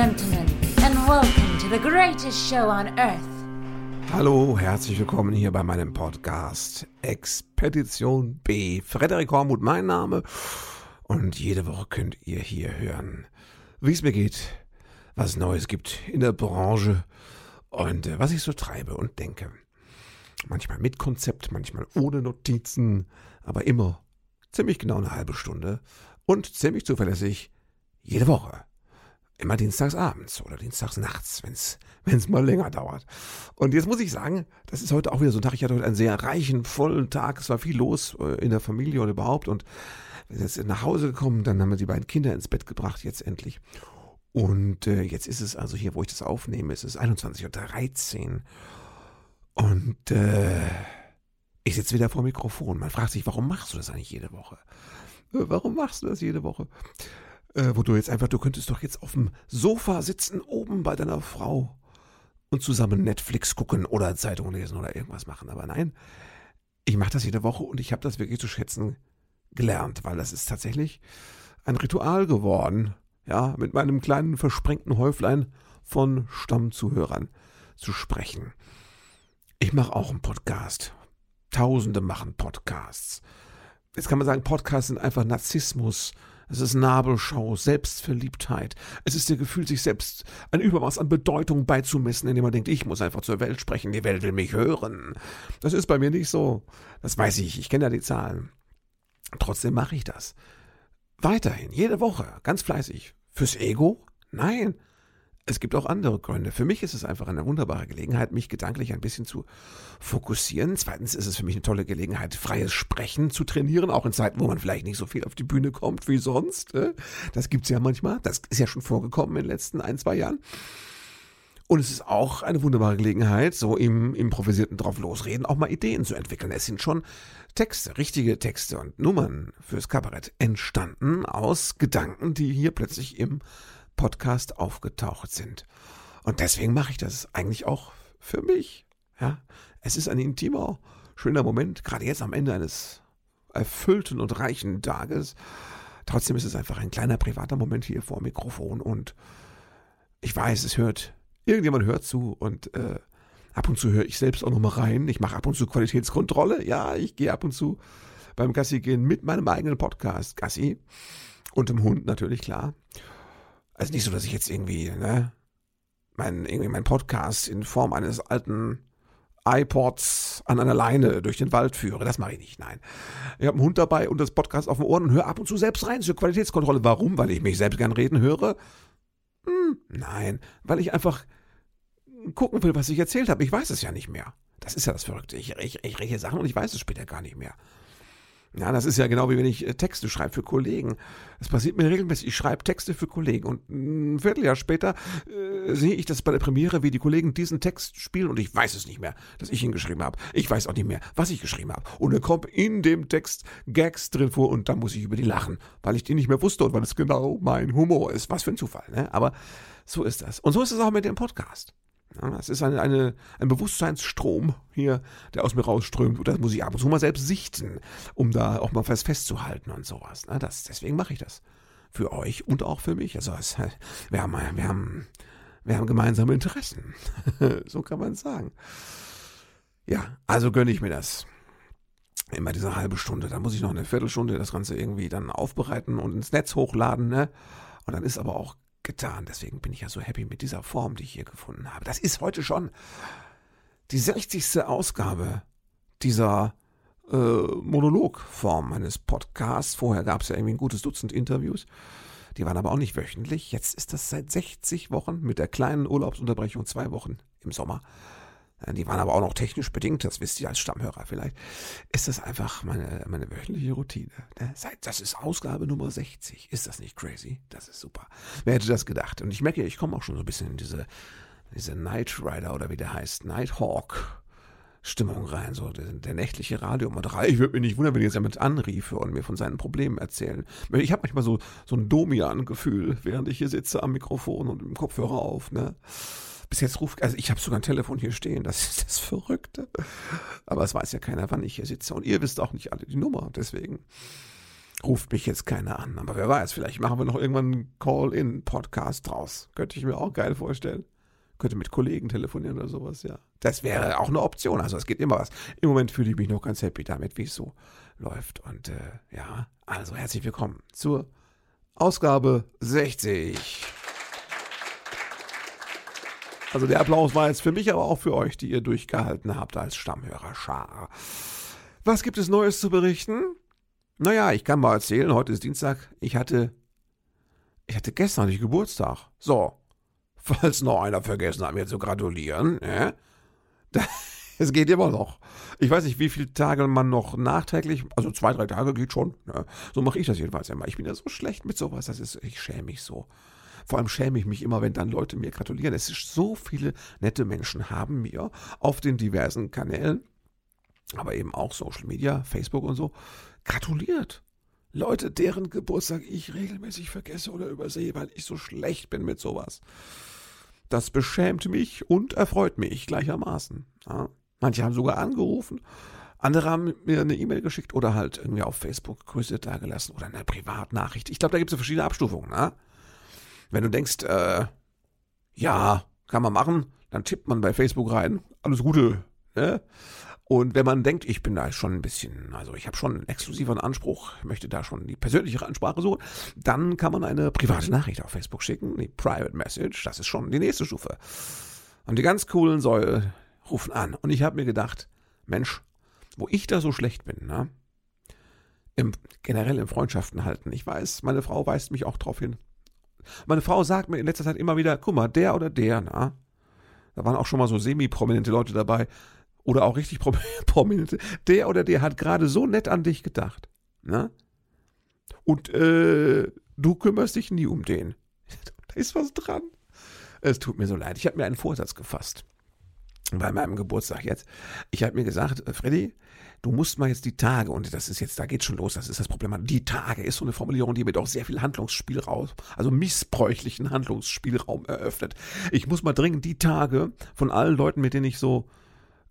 gentlemen, and welcome to the greatest show on earth. Hallo, herzlich willkommen hier bei meinem Podcast Expedition B. Frederik Hormuth, mein Name. Und jede Woche könnt ihr hier hören, wie es mir geht, was Neues gibt in der Branche und äh, was ich so treibe und denke. Manchmal mit Konzept, manchmal ohne Notizen, aber immer ziemlich genau eine halbe Stunde und ziemlich zuverlässig jede Woche. Immer dienstags abends oder dienstags nachts, wenn es mal länger dauert. Und jetzt muss ich sagen, das ist heute auch wieder so ein Tag. Ich hatte heute einen sehr reichen, vollen Tag. Es war viel los äh, in der Familie und überhaupt. Und wir sind jetzt nach Hause gekommen. Dann haben wir die beiden Kinder ins Bett gebracht, jetzt endlich. Und äh, jetzt ist es also hier, wo ich das aufnehme, es ist 21.13 Uhr. Und äh, ich sitze wieder vor dem Mikrofon. Man fragt sich, warum machst du das eigentlich jede Woche? Warum machst du das jede Woche? Äh, wo du jetzt einfach, du könntest doch jetzt auf dem Sofa sitzen, oben bei deiner Frau und zusammen Netflix gucken oder Zeitung lesen oder irgendwas machen. Aber nein, ich mache das jede Woche und ich habe das wirklich zu schätzen gelernt, weil das ist tatsächlich ein Ritual geworden, ja, mit meinem kleinen versprengten Häuflein von Stammzuhörern zu sprechen. Ich mache auch einen Podcast. Tausende machen Podcasts. Jetzt kann man sagen, Podcasts sind einfach Narzissmus, es ist Nabelschau, Selbstverliebtheit. Es ist der Gefühl, sich selbst ein Übermaß an Bedeutung beizumessen, indem man denkt, ich muss einfach zur Welt sprechen, die Welt will mich hören. Das ist bei mir nicht so. Das weiß ich, ich kenne ja die Zahlen. Trotzdem mache ich das. Weiterhin, jede Woche, ganz fleißig. Fürs Ego? Nein, es gibt auch andere Gründe. Für mich ist es einfach eine wunderbare Gelegenheit, mich gedanklich ein bisschen zu fokussieren. Zweitens ist es für mich eine tolle Gelegenheit, freies Sprechen zu trainieren, auch in Zeiten, wo man vielleicht nicht so viel auf die Bühne kommt wie sonst. Ne? Das gibt es ja manchmal. Das ist ja schon vorgekommen in den letzten ein, zwei Jahren. Und es ist auch eine wunderbare Gelegenheit, so im improvisierten drauf losreden, auch mal Ideen zu entwickeln. Es sind schon Texte, richtige Texte und Nummern fürs Kabarett entstanden aus Gedanken, die hier plötzlich im Podcast aufgetaucht sind. Und deswegen mache ich das eigentlich auch für mich. Ja, es ist ein intimer, schöner Moment, gerade jetzt am Ende eines erfüllten und reichen Tages. Trotzdem ist es einfach ein kleiner privater Moment hier vor dem Mikrofon und ich weiß, es hört, irgendjemand hört zu und äh, ab und zu höre ich selbst auch nochmal rein. Ich mache ab und zu Qualitätskontrolle. Ja, ich gehe ab und zu beim Gassi gehen mit meinem eigenen Podcast Gassi und dem Hund natürlich, klar. Also nicht so, dass ich jetzt irgendwie, ne, mein, irgendwie mein Podcast in Form eines alten iPods an einer Leine durch den Wald führe. Das mache ich nicht, nein. Ich habe einen Hund dabei und das Podcast auf dem Ohr und höre ab und zu selbst rein zur Qualitätskontrolle. Warum? Weil ich mich selbst gern reden höre? Hm, nein, weil ich einfach gucken will, was ich erzählt habe. Ich weiß es ja nicht mehr. Das ist ja das Verrückte. Ich, ich, ich rede Sachen und ich weiß es später gar nicht mehr. Ja, das ist ja genau wie wenn ich äh, Texte schreibe für Kollegen. Das passiert mir regelmäßig. Ich schreibe Texte für Kollegen und ein Vierteljahr später äh, sehe ich das bei der Premiere, wie die Kollegen diesen Text spielen und ich weiß es nicht mehr, dass ich ihn geschrieben habe. Ich weiß auch nicht mehr, was ich geschrieben habe. Und dann kommen in dem Text Gags drin vor und da muss ich über die lachen, weil ich die nicht mehr wusste und weil es genau mein Humor ist. Was für ein Zufall, ne? Aber so ist das. Und so ist es auch mit dem Podcast. Es ist eine, eine, ein Bewusstseinsstrom hier, der aus mir rausströmt. Und das muss ich ab und zu mal selbst sichten, um da auch mal was festzuhalten und sowas. Ne? Das, deswegen mache ich das. Für euch und auch für mich. Also es, wir, haben, wir, haben, wir haben gemeinsame Interessen. so kann man sagen. Ja, also gönne ich mir das. Immer diese halbe Stunde. Da muss ich noch eine Viertelstunde das Ganze irgendwie dann aufbereiten und ins Netz hochladen. Ne? Und dann ist aber auch getan. Deswegen bin ich ja so happy mit dieser Form, die ich hier gefunden habe. Das ist heute schon die 60. Ausgabe dieser äh, Monologform meines Podcasts. Vorher gab es ja irgendwie ein gutes Dutzend Interviews. Die waren aber auch nicht wöchentlich. Jetzt ist das seit 60 Wochen mit der kleinen Urlaubsunterbrechung zwei Wochen im Sommer die waren aber auch noch technisch bedingt, das wisst ihr als Stammhörer vielleicht, ist das einfach meine, meine wöchentliche Routine. Ne? Das ist Ausgabe Nummer 60. Ist das nicht crazy? Das ist super. Wer hätte das gedacht? Und ich merke, ich komme auch schon so ein bisschen in diese, diese Night Rider oder wie der heißt, Nighthawk. Stimmung rein, so der, der nächtliche Radiomoderat. Ich würde mich nicht wundern, wenn jetzt jemand anriefe und mir von seinen Problemen erzählen. Ich habe manchmal so, so ein Domian-Gefühl, während ich hier sitze am Mikrofon und im Kopfhörer auf. Ne? Bis jetzt ruft, also ich habe sogar ein Telefon hier stehen, das ist das Verrückte. Aber es weiß ja keiner, wann ich hier sitze. Und ihr wisst auch nicht alle die Nummer, deswegen. ruft mich jetzt keiner an. Aber wer weiß, vielleicht machen wir noch irgendwann einen Call-in-Podcast draus. Könnte ich mir auch geil vorstellen. Könnte mit Kollegen telefonieren oder sowas, ja. Das wäre auch eine Option. Also es geht immer was. Im Moment fühle ich mich noch ganz happy damit, wie es so läuft. Und äh, ja, also herzlich willkommen zur Ausgabe 60. Also der Applaus war jetzt für mich, aber auch für euch, die ihr durchgehalten habt als Stammhörer Schar. Was gibt es Neues zu berichten? Naja, ich kann mal erzählen, heute ist Dienstag. Ich hatte, ich hatte gestern nicht Geburtstag. So, falls noch einer vergessen hat, mir zu gratulieren, ne? Es geht immer noch. Ich weiß nicht, wie viele Tage man noch nachträglich, also zwei, drei Tage geht schon. Ne? So mache ich das jedenfalls immer. Ich bin ja so schlecht mit sowas, das ist, ich schäme mich so. Vor allem schäme ich mich immer, wenn dann Leute mir gratulieren. Es ist so viele nette Menschen haben mir auf den diversen Kanälen, aber eben auch Social Media, Facebook und so, gratuliert. Leute, deren Geburtstag ich regelmäßig vergesse oder übersehe, weil ich so schlecht bin mit sowas. Das beschämt mich und erfreut mich gleichermaßen. Ja. Manche haben sogar angerufen, andere haben mir eine E-Mail geschickt oder halt irgendwie auf Facebook Grüße dagelassen oder eine Privatnachricht. Ich glaube, da gibt es verschiedene Abstufungen. Ne? Wenn du denkst, äh, ja, kann man machen, dann tippt man bei Facebook rein, alles Gute. Ne? Und wenn man denkt, ich bin da schon ein bisschen, also ich habe schon einen exklusiveren Anspruch, möchte da schon die persönliche Ansprache suchen, dann kann man eine private Nachricht auf Facebook schicken, die Private Message, das ist schon die nächste Stufe. Und die ganz coolen Säule rufen an. Und ich habe mir gedacht, Mensch, wo ich da so schlecht bin, ne? Im, generell im Freundschaften halten. Ich weiß, meine Frau weist mich auch darauf hin. Meine Frau sagt mir in letzter Zeit immer wieder, guck mal, der oder der, na? Da waren auch schon mal so semi-prominente Leute dabei oder auch richtig prominente, der oder der hat gerade so nett an dich gedacht. Ne? Und äh, du kümmerst dich nie um den. da ist was dran. Es tut mir so leid. Ich habe mir einen Vorsatz gefasst. Bei meinem Geburtstag jetzt. Ich habe mir gesagt, äh, Freddy, du musst mal jetzt die Tage, und das ist jetzt, da geht schon los, das ist das Problem. Die Tage ist so eine Formulierung, die mir doch sehr viel Handlungsspielraum, also missbräuchlichen Handlungsspielraum eröffnet. Ich muss mal dringend die Tage von allen Leuten, mit denen ich so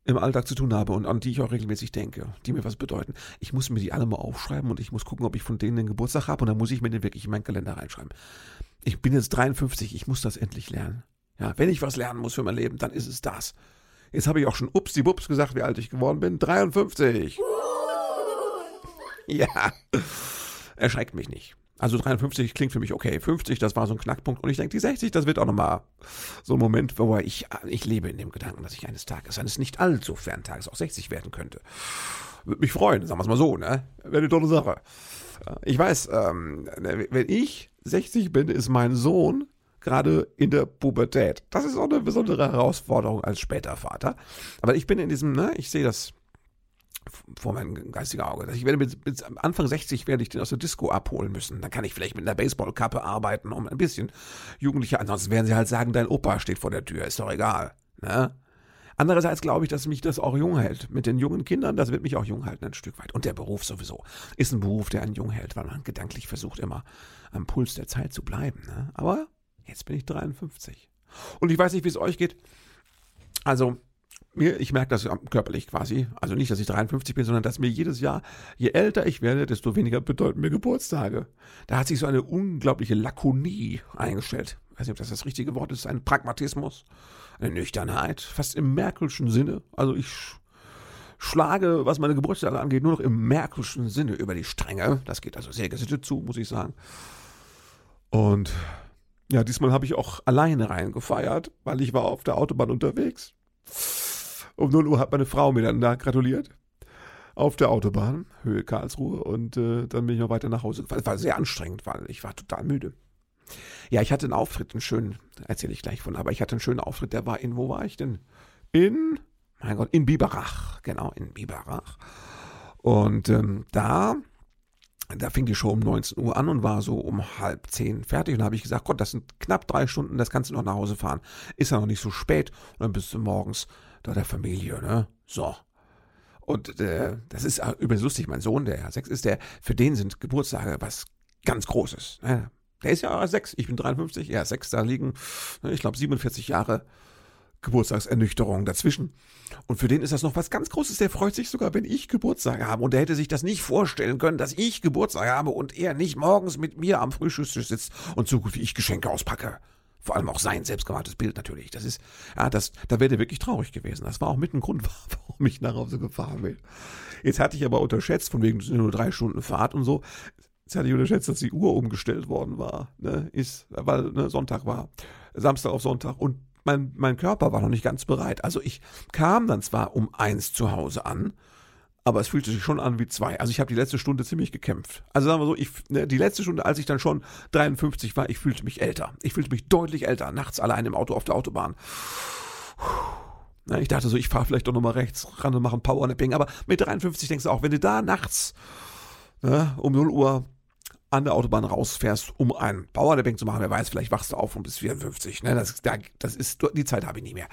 im Alltag zu tun habe und an die ich auch regelmäßig denke, die mir was bedeuten. Ich muss mir die alle mal aufschreiben und ich muss gucken, ob ich von denen den Geburtstag habe und dann muss ich mir den wirklich in meinen Kalender reinschreiben. Ich bin jetzt 53, ich muss das endlich lernen. Ja, wenn ich was lernen muss für mein Leben, dann ist es das. Jetzt habe ich auch schon upsi bups gesagt, wie alt ich geworden bin. 53. Ja. Erschreckt mich nicht. Also 53 klingt für mich okay. 50, das war so ein Knackpunkt. Und ich denke, die 60, das wird auch nochmal so ein Moment, wo ich, ich lebe in dem Gedanken, dass ich eines Tages, eines nicht allzu fernen Tages auch 60 werden könnte. Würde mich freuen, sagen wir es mal so, ne? Wäre eine tolle Sache. Ich weiß, ähm, wenn ich 60 bin, ist mein Sohn gerade in der Pubertät. Das ist auch eine besondere Herausforderung als später Vater. Aber ich bin in diesem, ne, ich sehe das vor meinem geistigen Auge. Ich werde mit, mit, Anfang 60 werde ich den aus der Disco abholen müssen. Dann kann ich vielleicht mit einer Baseballkappe arbeiten, um ein bisschen Jugendliche. Ansonsten werden sie halt sagen, dein Opa steht vor der Tür. Ist doch egal. Ne? Andererseits glaube ich, dass mich das auch jung hält. Mit den jungen Kindern, das wird mich auch jung halten ein Stück weit. Und der Beruf sowieso ist ein Beruf, der einen jung hält, weil man gedanklich versucht immer am Puls der Zeit zu bleiben. Ne? Aber jetzt bin ich 53. Und ich weiß nicht, wie es euch geht. Also, mir, ich merke das körperlich quasi, also nicht, dass ich 53 bin, sondern dass mir jedes Jahr, je älter ich werde, desto weniger bedeuten mir Geburtstage. Da hat sich so eine unglaubliche Lakonie eingestellt. Ich weiß nicht, ob das das richtige Wort ist, ein Pragmatismus, eine Nüchternheit, fast im Merkelschen Sinne. Also ich schlage, was meine Geburtstage angeht, nur noch im Merkelschen Sinne über die Stränge. Das geht also sehr gesittet zu, muss ich sagen. Und ja, diesmal habe ich auch alleine reingefeiert, weil ich war auf der Autobahn unterwegs. Um 0 Uhr hat meine Frau mir dann da gratuliert. Auf der Autobahn, Höhe Karlsruhe. Und äh, dann bin ich noch weiter nach Hause gefahren. Es war sehr anstrengend, weil ich war total müde. Ja, ich hatte einen Auftritt, einen schönen, erzähle ich gleich von, aber ich hatte einen schönen Auftritt, der war in, wo war ich denn? In, mein Gott, in Biberach, genau, in Biberach. Und ähm, da, da fing die Show um 19 Uhr an und war so um halb zehn fertig. Und da habe ich gesagt, Gott, das sind knapp drei Stunden, das kannst du noch nach Hause fahren. Ist ja noch nicht so spät. Und dann bist du morgens da der Familie, ne? So. Und äh, das ist übrigens lustig, mein Sohn, der ja sechs ist, der, für den sind Geburtstage was ganz Großes. Ne? Der ist ja sechs, ich bin 53, ja sechs, da liegen, ne, ich glaube, 47 Jahre Geburtstagsernüchterung dazwischen. Und für den ist das noch was ganz Großes. Der freut sich sogar, wenn ich Geburtstag habe. Und der hätte sich das nicht vorstellen können, dass ich Geburtstag habe und er nicht morgens mit mir am Frühstückstisch sitzt und so gut wie ich Geschenke auspacke. Vor allem auch sein selbstgemachtes Bild natürlich. Das ist, ja, das, da wäre der wirklich traurig gewesen. Das war auch mit ein Grund, warum ich nach Hause gefahren bin. Jetzt hatte ich aber unterschätzt, von wegen nur drei Stunden Fahrt und so. Jetzt hatte ich unterschätzt, dass die Uhr umgestellt worden war. Ne? Ist, weil ne, Sonntag war. Samstag auf Sonntag. Und mein, mein Körper war noch nicht ganz bereit. Also ich kam dann zwar um eins zu Hause an, aber es fühlte sich schon an wie zwei. Also ich habe die letzte Stunde ziemlich gekämpft. Also sagen wir so, ich, ne, die letzte Stunde, als ich dann schon 53 war, ich fühlte mich älter. Ich fühlte mich deutlich älter, nachts allein im Auto auf der Autobahn. ich dachte so, ich fahre vielleicht doch nochmal rechts ran und mache ein Powernapping. Aber mit 53 denkst du auch, wenn du da nachts ne, um 0 Uhr an der Autobahn rausfährst, um ein Powernapping zu machen. Wer weiß, vielleicht wachst du auf und bist 54. Ne? Das, das ist, die Zeit habe ich nie mehr.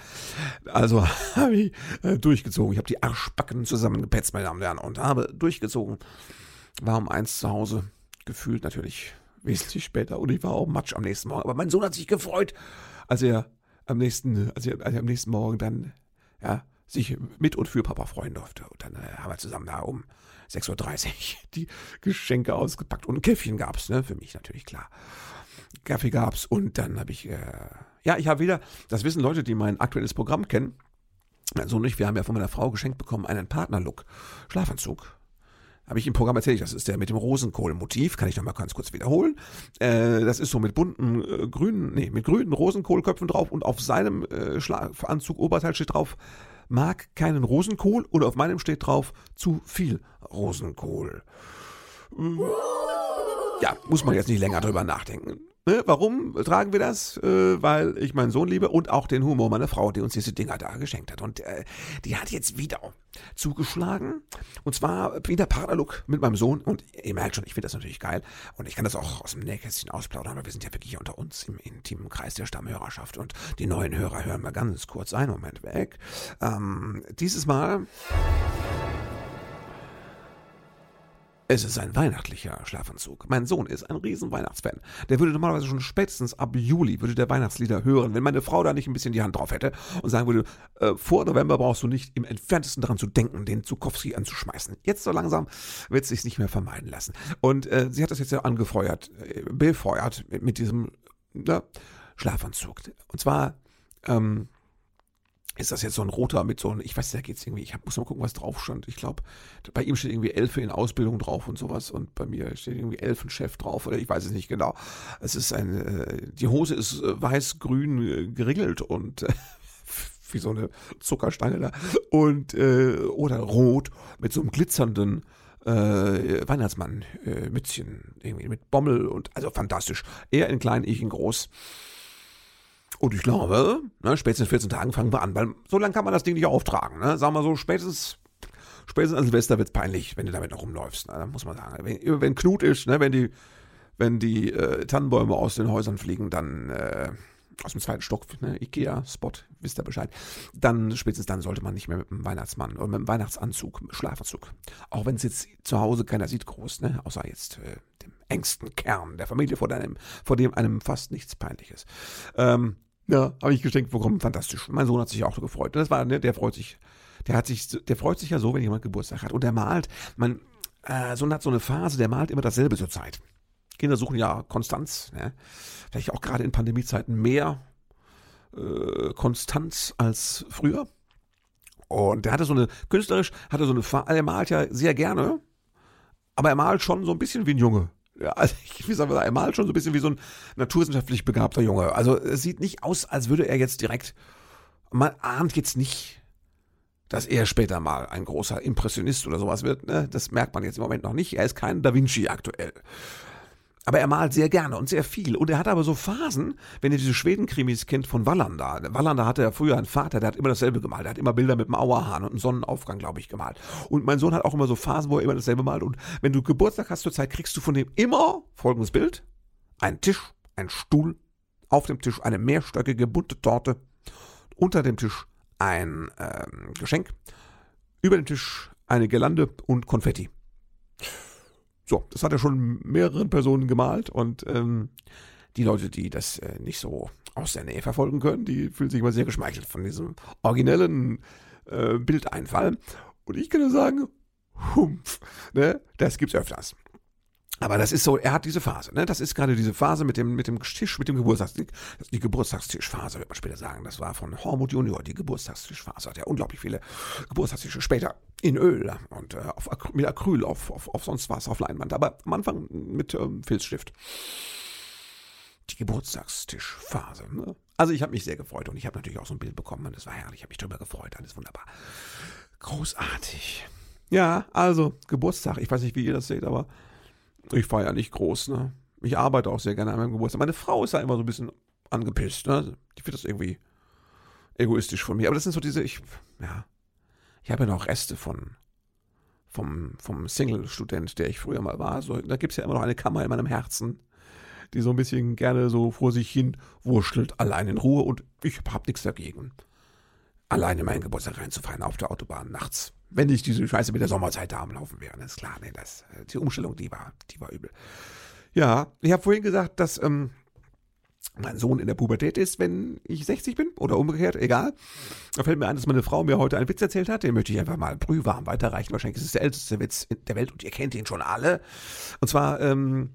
Also habe ich äh, durchgezogen. Ich habe die Arschbacken zusammengepetzt, meine Damen und Herren, und habe durchgezogen. War um eins zu Hause. Gefühlt natürlich wesentlich später. Und ich war auch Matsch am nächsten Morgen. Aber mein Sohn hat sich gefreut, als er am nächsten, als er, als er am nächsten Morgen dann, ja, sich mit und für Papa freuen durfte. Und dann äh, haben wir zusammen da um 6.30 Uhr die Geschenke ausgepackt. Und ein Käffchen gab's, ne? Für mich natürlich klar. Kaffee gab's und dann habe ich, äh, ja, ich habe wieder, das wissen Leute, die mein aktuelles Programm kennen, Sohn und ich, wir haben ja von meiner Frau geschenkt bekommen einen Partnerlook, Schlafanzug. Habe ich im Programm erzählt, das ist der mit dem Rosenkohl-Motiv, kann ich nochmal ganz kurz wiederholen. Äh, das ist so mit bunten äh, grünen, nee, mit grünen Rosenkohlköpfen drauf und auf seinem äh, Schlafanzug Oberteil steht drauf, mag keinen Rosenkohl oder auf meinem steht drauf zu viel Rosenkohl. Ja, muss man jetzt nicht länger drüber nachdenken. Ne, warum tragen wir das? Äh, weil ich meinen Sohn liebe und auch den Humor meiner Frau, die uns diese Dinger da geschenkt hat. Und äh, die hat jetzt wieder zugeschlagen. Und zwar wieder Partnerlook mit meinem Sohn. Und ihr merkt schon, ich finde das natürlich geil. Und ich kann das auch aus dem Nähkästchen ausplaudern, weil wir sind ja wirklich unter uns im intimen Kreis der Stammhörerschaft. Und die neuen Hörer hören mal ganz kurz einen Moment weg. Ähm, dieses Mal es ist ein weihnachtlicher Schlafanzug. Mein Sohn ist ein riesen Weihnachtsfan. Der würde normalerweise schon spätestens ab Juli würde der Weihnachtslieder hören, wenn meine Frau da nicht ein bisschen die Hand drauf hätte und sagen würde, äh, vor November brauchst du nicht im entferntesten daran zu denken, den Zukowski anzuschmeißen. Jetzt so langsam wird es sich nicht mehr vermeiden lassen. Und äh, sie hat das jetzt ja angefeuert, äh, befeuert mit, mit diesem ja, Schlafanzug. Und zwar ähm, ist das jetzt so ein roter mit so einem, ich weiß, da geht's irgendwie, ich hab, muss mal gucken, was drauf stand. Ich glaube, bei ihm steht irgendwie Elfe in Ausbildung drauf und sowas und bei mir steht irgendwie Elfenchef drauf oder ich weiß es nicht genau. Es ist ein, äh, die Hose ist äh, weiß-grün äh, geringelt und äh, wie so eine Zuckerstange da und äh, oder rot mit so einem glitzernden äh, Weihnachtsmann-Mützchen äh, irgendwie mit Bommel und also fantastisch. Er in klein, ich in groß. Und ich glaube, ne, spätestens 14 Tagen fangen wir an, weil so lange kann man das Ding nicht auftragen. Ne? Sagen wir so, spätestens, spätestens an Silvester wird's peinlich, wenn du damit noch rumläufst. Ne? Da muss man sagen. Wenn, wenn Knut ist, ne, wenn die, wenn die äh, Tannenbäume aus den Häusern fliegen, dann äh, aus dem zweiten Stock, ne, Ikea-Spot, wisst ihr Bescheid, dann spätestens dann sollte man nicht mehr mit dem Weihnachtsmann oder mit dem Weihnachtsanzug, mit dem Schlafanzug. Auch wenn es jetzt zu Hause keiner sieht groß, ne, außer jetzt äh, dem engsten Kern der Familie, vor, deinem, vor dem einem fast nichts peinlich ist. Ähm, ja, habe ich geschenkt bekommen, fantastisch. Mein Sohn hat sich auch so gefreut. Das war, ne, der freut sich, der hat sich, der freut sich ja so, wenn jemand Geburtstag hat. Und der malt, mein äh, Sohn hat so eine Phase, der malt immer dasselbe zur Zeit. Kinder suchen ja Konstanz, ne? vielleicht auch gerade in Pandemiezeiten mehr äh, Konstanz als früher. Und der hatte so eine, künstlerisch hatte so eine Phase, er malt ja sehr gerne, aber er malt schon so ein bisschen wie ein Junge. Also ich weiß aber, er malt schon so ein bisschen wie so ein naturwissenschaftlich begabter Junge. Also es sieht nicht aus, als würde er jetzt direkt, man ahnt jetzt nicht, dass er später mal ein großer Impressionist oder sowas wird. Ne? Das merkt man jetzt im Moment noch nicht. Er ist kein Da Vinci aktuell. Aber er malt sehr gerne und sehr viel. Und er hat aber so Phasen, wenn ihr diese Schweden-Krimis kennt von Wallander. Wallander hatte ja früher einen Vater, der hat immer dasselbe gemalt. Der hat immer Bilder mit einem Auerhahn und einem Sonnenaufgang, glaube ich, gemalt. Und mein Sohn hat auch immer so Phasen, wo er immer dasselbe malt. Und wenn du Geburtstag hast zur Zeit, kriegst du von dem immer folgendes Bild. Ein Tisch, ein Stuhl, auf dem Tisch eine mehrstöckige bunte Torte, unter dem Tisch ein ähm, Geschenk, über dem Tisch eine Girlande und Konfetti. So, das hat er schon mehreren Personen gemalt und ähm, die Leute, die das äh, nicht so aus der Nähe verfolgen können, die fühlen sich immer sehr geschmeichelt von diesem originellen äh, Bildeinfall. Und ich kann nur sagen, humpf, ne, das gibt's öfters. Aber das ist so, er hat diese Phase, ne? Das ist gerade diese Phase mit dem, mit dem Tisch, mit dem Geburtstagstisch, die Geburtstagstischphase, wird man später sagen. Das war von Hormut Junior, die Geburtstagstischphase. Hat er unglaublich viele Geburtstagstische später in Öl und äh, auf, mit Acryl, auf, auf, auf sonst was, auf Leinwand. Aber am Anfang mit ähm, Filzstift. Die Geburtstagstischphase, ne? Also ich habe mich sehr gefreut und ich habe natürlich auch so ein Bild bekommen und es war herrlich. Ich habe mich drüber gefreut, alles wunderbar. Großartig. Ja, also Geburtstag. Ich weiß nicht, wie ihr das seht, aber ich feiere nicht groß, ne? Ich arbeite auch sehr gerne an meinem Geburtstag. Meine Frau ist ja immer so ein bisschen angepisst, ne? Die findet das irgendwie egoistisch von mir. Aber das sind so diese, ich, ja, ich habe ja noch Reste von, vom, vom Single-Student, der ich früher mal war. So, da gibt es ja immer noch eine Kammer in meinem Herzen, die so ein bisschen gerne so vor sich hin wurschtelt, allein in Ruhe und ich habe nichts dagegen. Alleine meinen Geburtstag reinzufallen auf der Autobahn nachts wenn nicht diese Scheiße mit der Sommerzeit da am Laufen wäre. Das ist klar, nee, das, äh, die Umstellung, die war, die war übel. Ja, ich habe vorhin gesagt, dass ähm, mein Sohn in der Pubertät ist, wenn ich 60 bin oder umgekehrt, egal. Da fällt mir ein, dass meine Frau mir heute einen Witz erzählt hat, den möchte ich einfach mal brühwarm weiterreichen. Wahrscheinlich ist es der älteste Witz der Welt und ihr kennt ihn schon alle. Und zwar, ähm,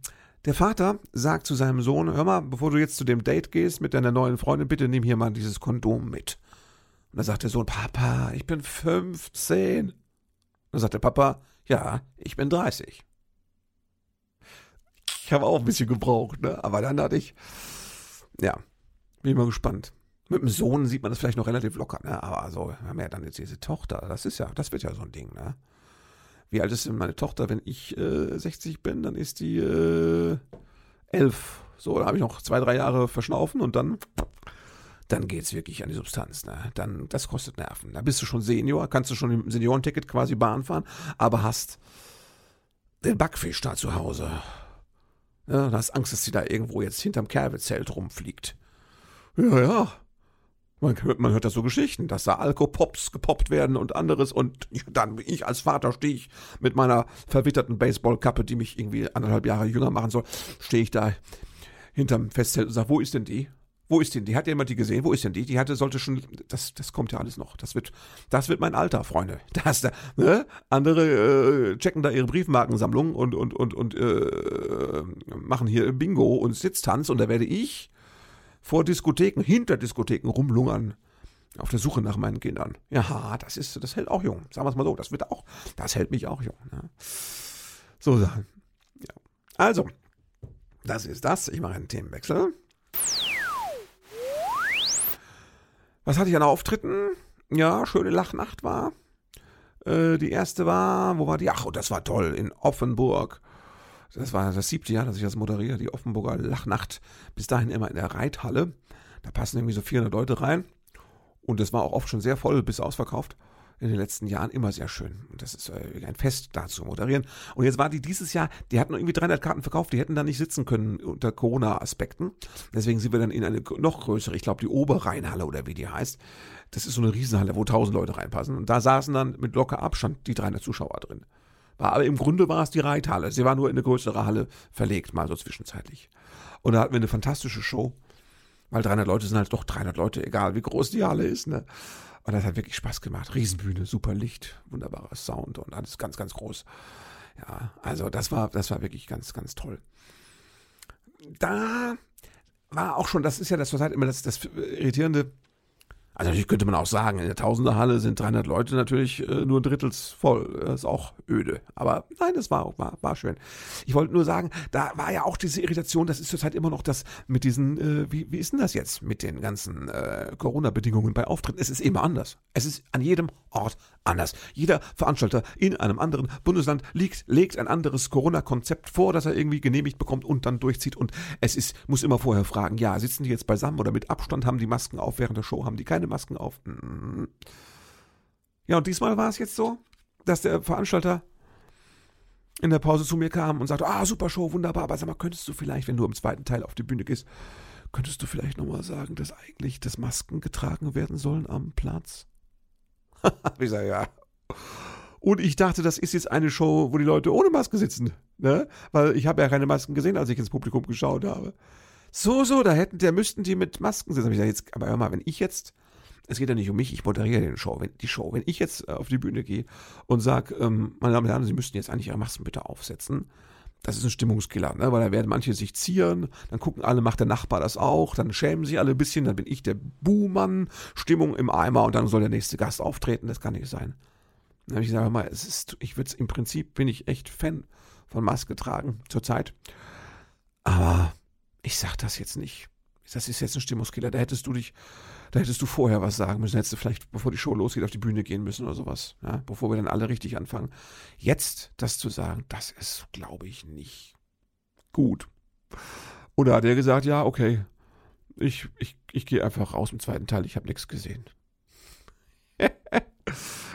der Vater sagt zu seinem Sohn, hör mal, bevor du jetzt zu dem Date gehst mit deiner neuen Freundin, bitte nimm hier mal dieses Kondom mit. Und dann sagt der Sohn, Papa, ich bin 15. Und dann sagt der Papa, ja, ich bin 30. Ich habe auch ein bisschen gebraucht, ne? Aber dann hatte ich, ja, bin ich mal gespannt. Mit dem Sohn sieht man das vielleicht noch relativ locker, ne? Aber so, wir haben ja dann jetzt diese Tochter. Das ist ja, das wird ja so ein Ding, ne? Wie alt ist denn meine Tochter, wenn ich äh, 60 bin? Dann ist die äh, 11. So, da habe ich noch zwei, drei Jahre verschnaufen und dann dann geht es wirklich an die Substanz. Ne? Dann, das kostet Nerven. Da bist du schon Senior, kannst du schon im Seniorenticket quasi Bahn fahren, aber hast den Backfisch da zu Hause. Ja, da hast Angst, dass sie da irgendwo jetzt hinterm Kerbezelt rumfliegt. Ja, ja. Man hört, man hört da so Geschichten, dass da Alkopops gepoppt werden und anderes und dann ich als Vater stehe ich mit meiner verwitterten Baseballkappe, die mich irgendwie anderthalb Jahre jünger machen soll, stehe ich da hinterm Festzelt und sage, wo ist denn die? Wo ist denn die? Hat jemand die gesehen? Wo ist denn die? Die hatte, sollte schon, das, das kommt ja alles noch. Das wird, das wird mein Alter, Freunde. Das da, ne? Andere äh, checken da ihre Briefmarkensammlung und, und, und, und äh, machen hier Bingo und Sitztanz und da werde ich vor Diskotheken, hinter Diskotheken rumlungern auf der Suche nach meinen Kindern. Ja, das ist, das hält auch jung. Sagen wir es mal so, das wird auch, das hält mich auch jung. Ne? So Sachen. Ja. Also, das ist das. Ich mache einen Themenwechsel. Was hatte ich an Auftritten? Ja, schöne Lachnacht war. Äh, die erste war, wo war die? Ach, das war toll, in Offenburg. Das war das siebte Jahr, dass ich das moderiere, die Offenburger Lachnacht. Bis dahin immer in der Reithalle. Da passen irgendwie so 400 Leute rein. Und das war auch oft schon sehr voll, bis ausverkauft in den letzten Jahren immer sehr schön. Und das ist äh, ein Fest da zu moderieren. Und jetzt war die dieses Jahr, die hatten irgendwie 300 Karten verkauft, die hätten da nicht sitzen können unter Corona-Aspekten. Deswegen sind wir dann in eine noch größere, ich glaube die Oberrheinhalle oder wie die heißt. Das ist so eine Riesenhalle, wo 1000 Leute reinpassen. Und da saßen dann mit locker Abstand die 300 Zuschauer drin. Aber im Grunde war es die Reithalle. Sie war nur in eine größere Halle verlegt, mal so zwischenzeitlich. Und da hatten wir eine fantastische Show. Weil 300 Leute sind halt doch 300 Leute, egal wie groß die Halle ist. Ne? Und das hat wirklich Spaß gemacht. Riesenbühne, super Licht, wunderbarer Sound und alles ganz, ganz groß. Ja, also das war, das war wirklich ganz, ganz toll. Da war auch schon, das ist ja das, was halt immer das, das Irritierende, also natürlich könnte man auch sagen, in der Tausenderhalle sind 300 Leute natürlich äh, nur drittels voll. Das ist auch öde. Aber nein, das war, war, war schön. Ich wollte nur sagen, da war ja auch diese Irritation, das ist zurzeit immer noch das mit diesen, äh, wie, wie ist denn das jetzt mit den ganzen äh, Corona-Bedingungen bei Auftritten? Es ist immer anders. Es ist an jedem Ort anders. Jeder Veranstalter in einem anderen Bundesland liegt, legt ein anderes Corona-Konzept vor, das er irgendwie genehmigt bekommt und dann durchzieht. Und es ist, muss immer vorher fragen, ja, sitzen die jetzt beisammen oder mit Abstand, haben die Masken auf während der Show, haben die keine Masken auf. Mm. Ja, und diesmal war es jetzt so, dass der Veranstalter in der Pause zu mir kam und sagte, ah, super Show, wunderbar, aber sag mal, könntest du vielleicht, wenn du im zweiten Teil auf die Bühne gehst, könntest du vielleicht nochmal sagen, dass eigentlich das Masken getragen werden sollen am Platz? ich sage, ja. Und ich dachte, das ist jetzt eine Show, wo die Leute ohne Maske sitzen, ne? Weil ich habe ja keine Masken gesehen, als ich ins Publikum geschaut habe. So, so, da hätten, da müssten die mit Masken sitzen. Hab ich gesagt, jetzt, aber hör mal, wenn ich jetzt, es geht ja nicht um mich, ich moderiere den Show, wenn, die Show, wenn ich jetzt äh, auf die Bühne gehe und sage, ähm, meine Damen und Herren, Sie müssten jetzt eigentlich Ihre Masken bitte aufsetzen, das ist ein Stimmungskiller, ne? weil da werden manche sich zieren, dann gucken alle, macht der Nachbar das auch, dann schämen sich alle ein bisschen, dann bin ich der Buhmann, Stimmung im Eimer und dann soll der nächste Gast auftreten, das kann nicht sein. Dann habe ich gesagt, mal, es ist, ich würde im Prinzip bin ich echt Fan von Maske tragen zurzeit. Aber ich sag das jetzt nicht. Das ist jetzt ein Stimmungskiller. Da hättest du dich, da hättest du vorher was sagen müssen. Hättest du vielleicht, bevor die Show losgeht, auf die Bühne gehen müssen oder sowas. Ja, bevor wir dann alle richtig anfangen. Jetzt das zu sagen, das ist, glaube ich, nicht gut. Da hat er gesagt, ja, okay, ich, ich, ich gehe einfach raus im zweiten Teil, ich habe nichts gesehen.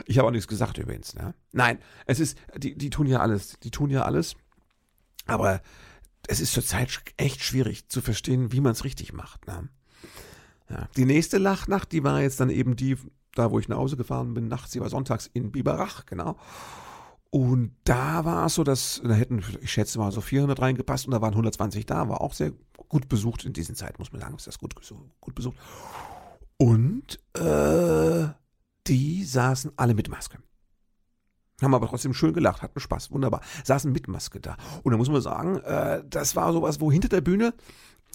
ich habe auch nichts gesagt übrigens. Ne? Nein, es ist, die, die tun ja alles, die tun ja alles, aber es ist zurzeit echt schwierig zu verstehen, wie man es richtig macht. Ne? Ja. Die nächste Lachnacht, die war jetzt dann eben die, da wo ich nach Hause gefahren bin, nachts, sie war sonntags in Biberach, genau. Und da war es so, dass, da hätten, ich schätze mal, so 400 reingepasst und da waren 120 da, war auch sehr gut besucht in diesen Zeit, muss man sagen, ist das gut, gut besucht. Und äh, die saßen alle mit Maske. Haben aber trotzdem schön gelacht, hatten Spaß, wunderbar. Saßen mit Maske da. Und da muss man sagen, äh, das war sowas, wo hinter der Bühne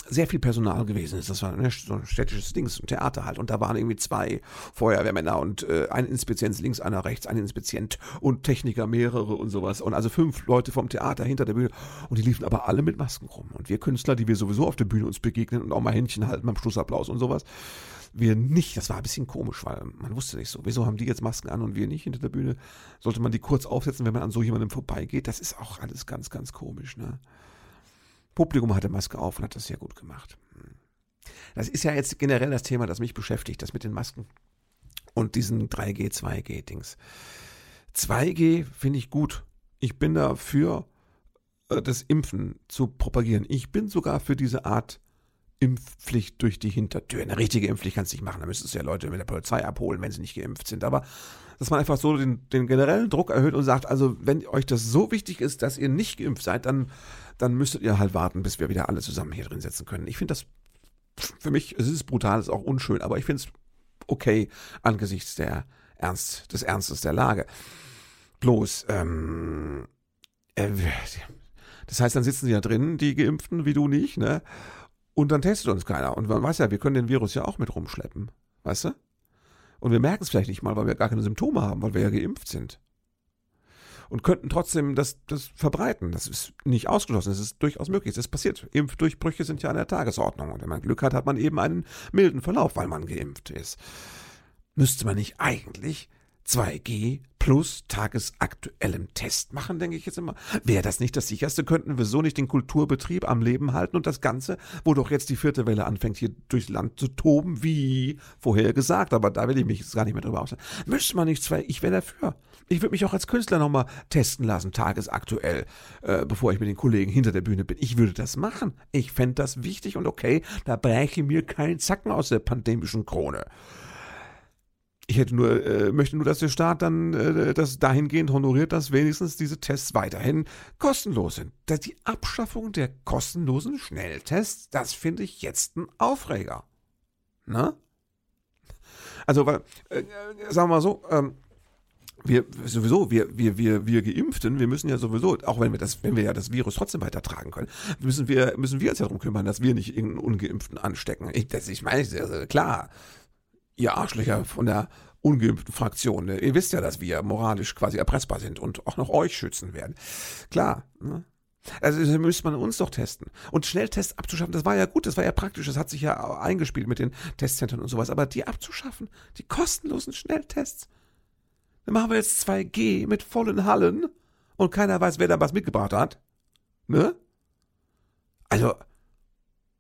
sehr viel Personal gewesen ist. Das war ne, so ein städtisches Ding, ein Theater halt. Und da waren irgendwie zwei Feuerwehrmänner und äh, ein Inspizient links, einer rechts, ein Inspizient und Techniker mehrere und sowas. Und also fünf Leute vom Theater hinter der Bühne. Und die liefen aber alle mit Masken rum. Und wir Künstler, die wir sowieso auf der Bühne uns begegnen und auch mal Händchen halten beim Schlussapplaus und sowas, wir nicht. Das war ein bisschen komisch, weil man wusste nicht so, wieso haben die jetzt Masken an und wir nicht hinter der Bühne? Sollte man die kurz aufsetzen, wenn man an so jemandem vorbeigeht? Das ist auch alles ganz, ganz komisch. Ne? Publikum hatte Maske auf und hat das sehr gut gemacht. Das ist ja jetzt generell das Thema, das mich beschäftigt, das mit den Masken und diesen 3G, 2G-Dings. 2G finde ich gut. Ich bin dafür, äh, das Impfen zu propagieren. Ich bin sogar für diese Art Impfpflicht durch die Hintertür. Eine richtige Impfpflicht kannst du nicht machen. Da müsstest du ja Leute mit der Polizei abholen, wenn sie nicht geimpft sind. Aber dass man einfach so den, den generellen Druck erhöht und sagt, also wenn euch das so wichtig ist, dass ihr nicht geimpft seid, dann, dann müsstet ihr halt warten, bis wir wieder alle zusammen hier drin sitzen können. Ich finde das für mich, es ist brutal, es ist auch unschön, aber ich finde es okay angesichts der Ernst, des Ernstes der Lage. Bloß, ähm, äh, das heißt, dann sitzen sie ja drin, die Geimpften, wie du nicht, ne? Und dann testet uns keiner. Und man weiß ja, wir können den Virus ja auch mit rumschleppen. Weißt du? Und wir merken es vielleicht nicht mal, weil wir gar keine Symptome haben, weil wir ja geimpft sind. Und könnten trotzdem das, das verbreiten. Das ist nicht ausgeschlossen. Das ist durchaus möglich. Das passiert. Impfdurchbrüche sind ja an der Tagesordnung. Und wenn man Glück hat, hat man eben einen milden Verlauf, weil man geimpft ist. Müsste man nicht eigentlich 2G plus tagesaktuellem Test machen, denke ich jetzt immer. Wäre das nicht das sicherste? Könnten wir so nicht den Kulturbetrieb am Leben halten und das Ganze, wo doch jetzt die vierte Welle anfängt, hier durchs Land zu toben, wie vorher gesagt, aber da will ich mich jetzt gar nicht mehr drüber aussagen. Müsste man nicht zwei, ich wäre dafür. Ich würde mich auch als Künstler nochmal testen lassen, tagesaktuell, äh, bevor ich mit den Kollegen hinter der Bühne bin. Ich würde das machen. Ich fände das wichtig und okay, da bräche mir kein Zacken aus der pandemischen Krone. Ich hätte nur, äh, möchte nur, dass der Staat dann äh, das dahingehend honoriert, dass wenigstens diese Tests weiterhin kostenlos sind. Dass die Abschaffung der kostenlosen Schnelltests, das finde ich jetzt ein Aufreger. Na? Also, weil, äh, sagen wir mal so, ähm, wir sowieso, wir, wir, wir, wir Geimpften, wir müssen ja sowieso, auch wenn wir das, wenn wir ja das Virus trotzdem weitertragen können, müssen wir, müssen wir uns ja darum kümmern, dass wir nicht irgendeinen Ungeimpften anstecken. Ich, das, ich meine, also, klar, ihr Arschlöcher von der ungeimpften Fraktion. Ihr wisst ja, dass wir moralisch quasi erpressbar sind und auch noch euch schützen werden. Klar. Ne? Also müsste man uns doch testen. Und Schnelltests abzuschaffen, das war ja gut, das war ja praktisch, das hat sich ja eingespielt mit den Testzentren und sowas. Aber die abzuschaffen, die kostenlosen Schnelltests, dann machen wir jetzt 2G mit vollen Hallen und keiner weiß, wer da was mitgebracht hat. Ne? Also,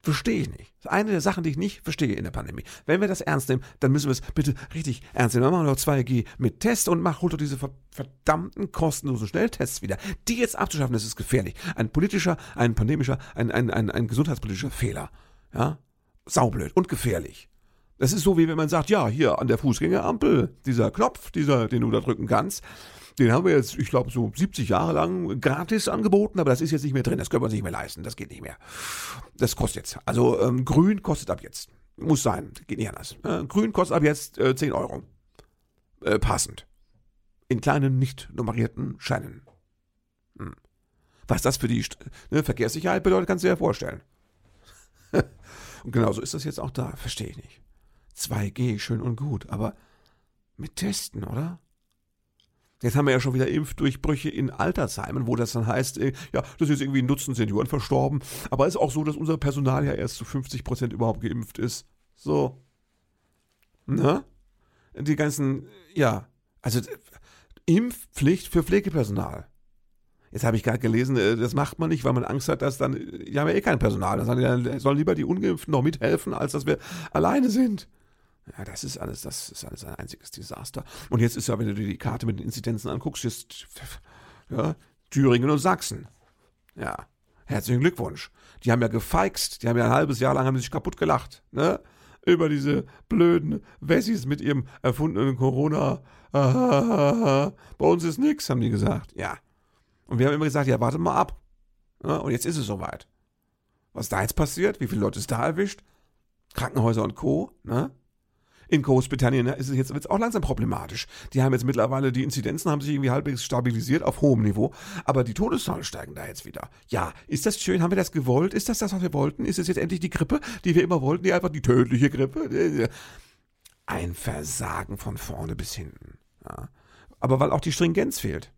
Verstehe ich nicht. Das ist eine der Sachen, die ich nicht verstehe in der Pandemie. Wenn wir das ernst nehmen, dann müssen wir es bitte richtig ernst nehmen. Dann machen wir doch 2G mit Test und mach, holt doch diese verdammten kostenlosen Schnelltests wieder. Die jetzt abzuschaffen, das ist gefährlich. Ein politischer, ein pandemischer, ein, ein, ein, ein gesundheitspolitischer Fehler. Ja? Saublöd und gefährlich. Das ist so, wie wenn man sagt, ja, hier an der Fußgängerampel, dieser Knopf, dieser, den du da drücken kannst, Den haben wir jetzt, ich glaube, so 70 Jahre lang gratis angeboten, aber das ist jetzt nicht mehr drin. Das können wir uns nicht mehr leisten. Das geht nicht mehr. Das kostet jetzt. Also ähm, grün kostet ab jetzt. Muss sein. Geht nicht anders. Äh, grün kostet ab jetzt äh, 10 Euro. Äh, passend. In kleinen, nicht nummerierten Scheinen. Hm. Was das für die ne, Verkehrssicherheit bedeutet, kannst du dir ja vorstellen. und genauso ist das jetzt auch da. Verstehe ich nicht. 2G, schön und gut, aber mit Testen, oder? Jetzt haben wir ja schon wieder Impfdurchbrüche in Altersheimen, wo das dann heißt, äh, ja, das ist irgendwie ein Dutzend Senioren verstorben. Aber es ist auch so, dass unser Personal ja erst zu 50 Prozent überhaupt geimpft ist. So. Ne? Die ganzen, ja, also Impfpflicht für Pflegepersonal. Jetzt habe ich gerade gelesen, äh, das macht man nicht, weil man Angst hat, dass dann, ja, haben wir eh kein Personal. Dann sollen lieber die Ungeimpften noch mithelfen, als dass wir alleine sind. Ja, das ist alles, das ist alles ein einziges Desaster. Und jetzt ist ja, wenn du dir die Karte mit den Inzidenzen anguckst, jetzt, ja, Thüringen und Sachsen. Ja, herzlichen Glückwunsch. Die haben ja gefeixt, die haben ja ein halbes Jahr lang haben sich kaputt gelacht, ne? Über diese blöden Wessis mit ihrem erfundenen Corona. Bei uns ist nix, haben die gesagt. Ja. Und wir haben immer gesagt, ja, warte mal ab. Ja, und jetzt ist es soweit. Was da jetzt passiert, wie viele Leute es da erwischt, Krankenhäuser und Co., ne? In Großbritannien ist es jetzt wird's auch langsam problematisch. Die haben jetzt mittlerweile, die Inzidenzen haben sich irgendwie halbwegs stabilisiert auf hohem Niveau, aber die Todeszahlen steigen da jetzt wieder. Ja, ist das schön? Haben wir das gewollt? Ist das das, was wir wollten? Ist es jetzt endlich die Grippe, die wir immer wollten? Die einfach die tödliche Grippe? Ein Versagen von vorne bis hinten. Ja. Aber weil auch die Stringenz fehlt.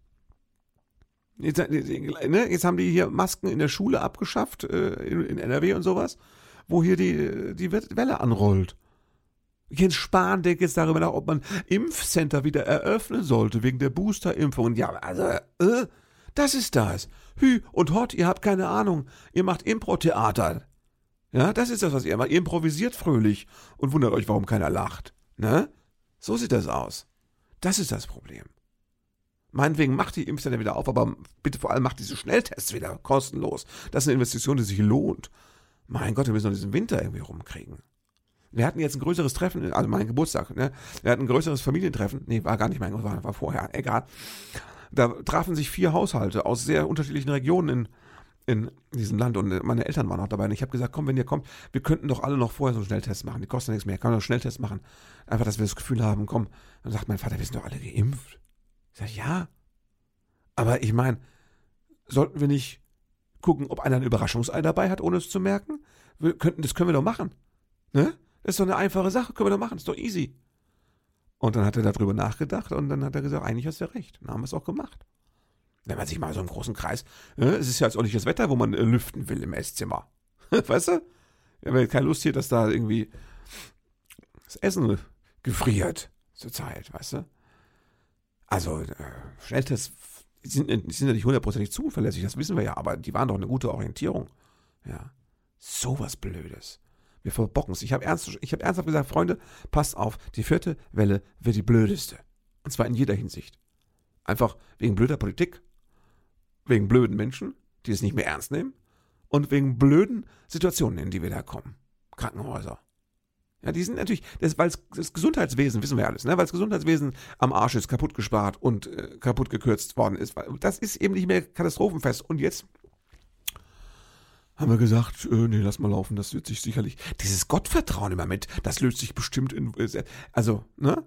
Jetzt, ne, jetzt, haben die hier Masken in der Schule abgeschafft, äh, in, in NRW und sowas, wo hier die, die Welle anrollt. Jens Spahn denkt jetzt darüber nach, ob man Impfcenter wieder eröffnen sollte wegen der Boosterimpfungen. Ja, also, äh, das ist das. Hü und Hott, ihr habt keine Ahnung. Ihr macht Impro-Theater. Ja, das ist das, was ihr macht. Ihr improvisiert fröhlich und wundert euch, warum keiner lacht. Ne? So sieht das aus. Das ist das Problem. Meinetwegen macht die Impfcenter wieder auf, aber bitte vor allem macht diese Schnelltests wieder kostenlos. Das ist eine Investition, die sich lohnt. Mein Gott, wir müssen noch diesen Winter irgendwie rumkriegen. Wir hatten jetzt ein größeres Treffen, also mein Geburtstag, ne? Wir hatten ein größeres Familientreffen. Nee, war gar nicht mein Geburtstag, war vorher, egal. Da trafen sich vier Haushalte aus sehr unterschiedlichen Regionen in, in diesem Land und meine Eltern waren auch dabei. Und ich habe gesagt, komm, wenn ihr kommt, wir könnten doch alle noch vorher so einen Schnelltest machen. Die kosten nichts mehr. Kann man doch einen Schnelltest machen. Einfach, dass wir das Gefühl haben, komm. Dann sagt mein Vater, wir sind doch alle geimpft. Ich sage, ja. Aber ich meine, sollten wir nicht gucken, ob einer ein Überraschungsei dabei hat, ohne es zu merken? Wir könnten, das können wir doch machen. Ne? Das ist doch eine einfache Sache, können wir doch machen, ist doch easy. Und dann hat er darüber nachgedacht und dann hat er gesagt, eigentlich hast du recht. Dann haben wir es auch gemacht. Wenn man sich mal so im großen Kreis, äh, es ist ja jetzt auch nicht das Wetter, wo man äh, lüften will im Esszimmer. weißt du? Wir haben ja keine Lust hier, dass da irgendwie das Essen gefriert zur Zeit, weißt du? Also, äh, Schnelltests sind, sind ja nicht hundertprozentig zuverlässig, das wissen wir ja, aber die waren doch eine gute Orientierung. Ja. Sowas Blödes. Wir verbocken es. Ich habe ernst, hab ernsthaft gesagt, Freunde, passt auf, die vierte Welle wird die blödeste. Und zwar in jeder Hinsicht. Einfach wegen blöder Politik, wegen blöden Menschen, die es nicht mehr ernst nehmen, und wegen blöden Situationen, in die wir da kommen. Krankenhäuser. Ja, die sind natürlich, das, weil das Gesundheitswesen, wissen wir alles, ne, weil das Gesundheitswesen am Arsch ist, kaputt gespart und äh, kaputt gekürzt worden ist. Das ist eben nicht mehr katastrophenfest. Und jetzt haben wir gesagt, äh, nee, lass mal laufen, das löst sich sicherlich. Dieses Gottvertrauen immer mit, das löst sich bestimmt in. Äh, also, ne?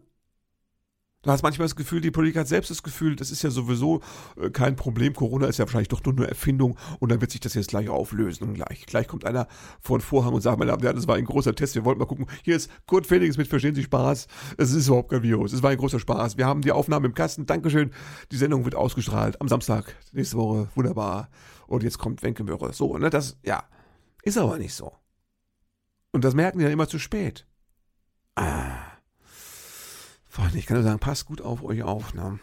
Du hast manchmal das Gefühl, die Politik hat selbst das Gefühl, das ist ja sowieso äh, kein Problem. Corona ist ja wahrscheinlich doch nur eine Erfindung und dann wird sich das jetzt gleich auflösen und gleich. Gleich kommt einer vor den Vorhang und sagt, meine Damen und Herren, das war ein großer Test, wir wollten mal gucken. Hier ist Kurt Felix mit Verstehen Sie Spaß. Es ist überhaupt kein Virus. Es war ein großer Spaß. Wir haben die Aufnahme im Kasten. Dankeschön. Die Sendung wird ausgestrahlt am Samstag nächste Woche. Wunderbar. Und jetzt kommt Wenkemöhre. So, ne, das, ja. Ist aber nicht so. Und das merken die dann immer zu spät. Ah. Ich kann nur sagen, passt gut auf euch auf. Ne?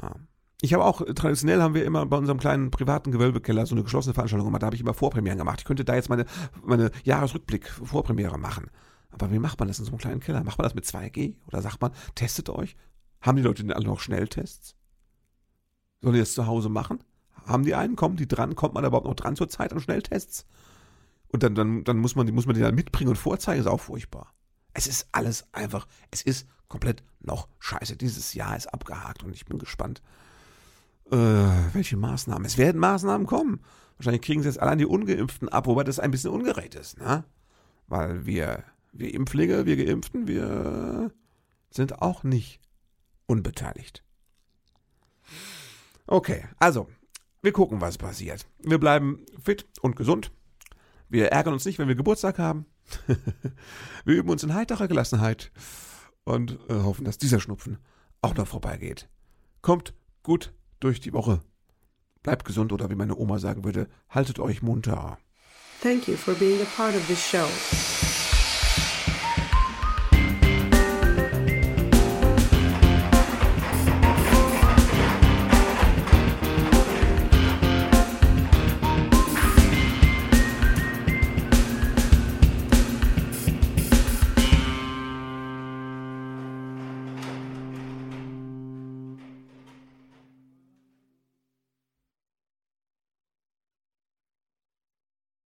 Ja. Ich habe auch, traditionell haben wir immer bei unserem kleinen privaten Gewölbekeller so eine geschlossene Veranstaltung gemacht. Da habe ich immer Vorpremieren gemacht. Ich könnte da jetzt meine, meine Jahresrückblick, Vorpremiere machen. Aber wie macht man das in so einem kleinen Keller? Macht man das mit 2G? Oder sagt man, testet euch? Haben die Leute denn alle noch Schnelltests? Sollen die das zu Hause machen? Haben die einen? Kommen die dran? Kommt man da überhaupt noch dran zur Zeit an Schnelltests? Und dann, dann, dann muss man, muss man die dann mitbringen und vorzeigen, ist auch furchtbar. Es ist alles einfach, es ist komplett noch scheiße. Dieses Jahr ist abgehakt und ich bin gespannt, äh, welche Maßnahmen. Es werden Maßnahmen kommen. Wahrscheinlich kriegen sie jetzt allein die Ungeimpften ab, wobei das ein bisschen ungerecht ist, ne? Weil wir, wir Impflinge, wir Geimpften, wir sind auch nicht unbeteiligt. Okay, also, wir gucken, was passiert. Wir bleiben fit und gesund. Wir ärgern uns nicht, wenn wir Geburtstag haben. wir üben uns in heiterer Gelassenheit und äh, hoffen, dass dieser Schnupfen auch noch vorbeigeht. Kommt gut durch die Woche. Bleibt gesund oder wie meine Oma sagen würde, haltet euch munter. Thank you for being a part of this show.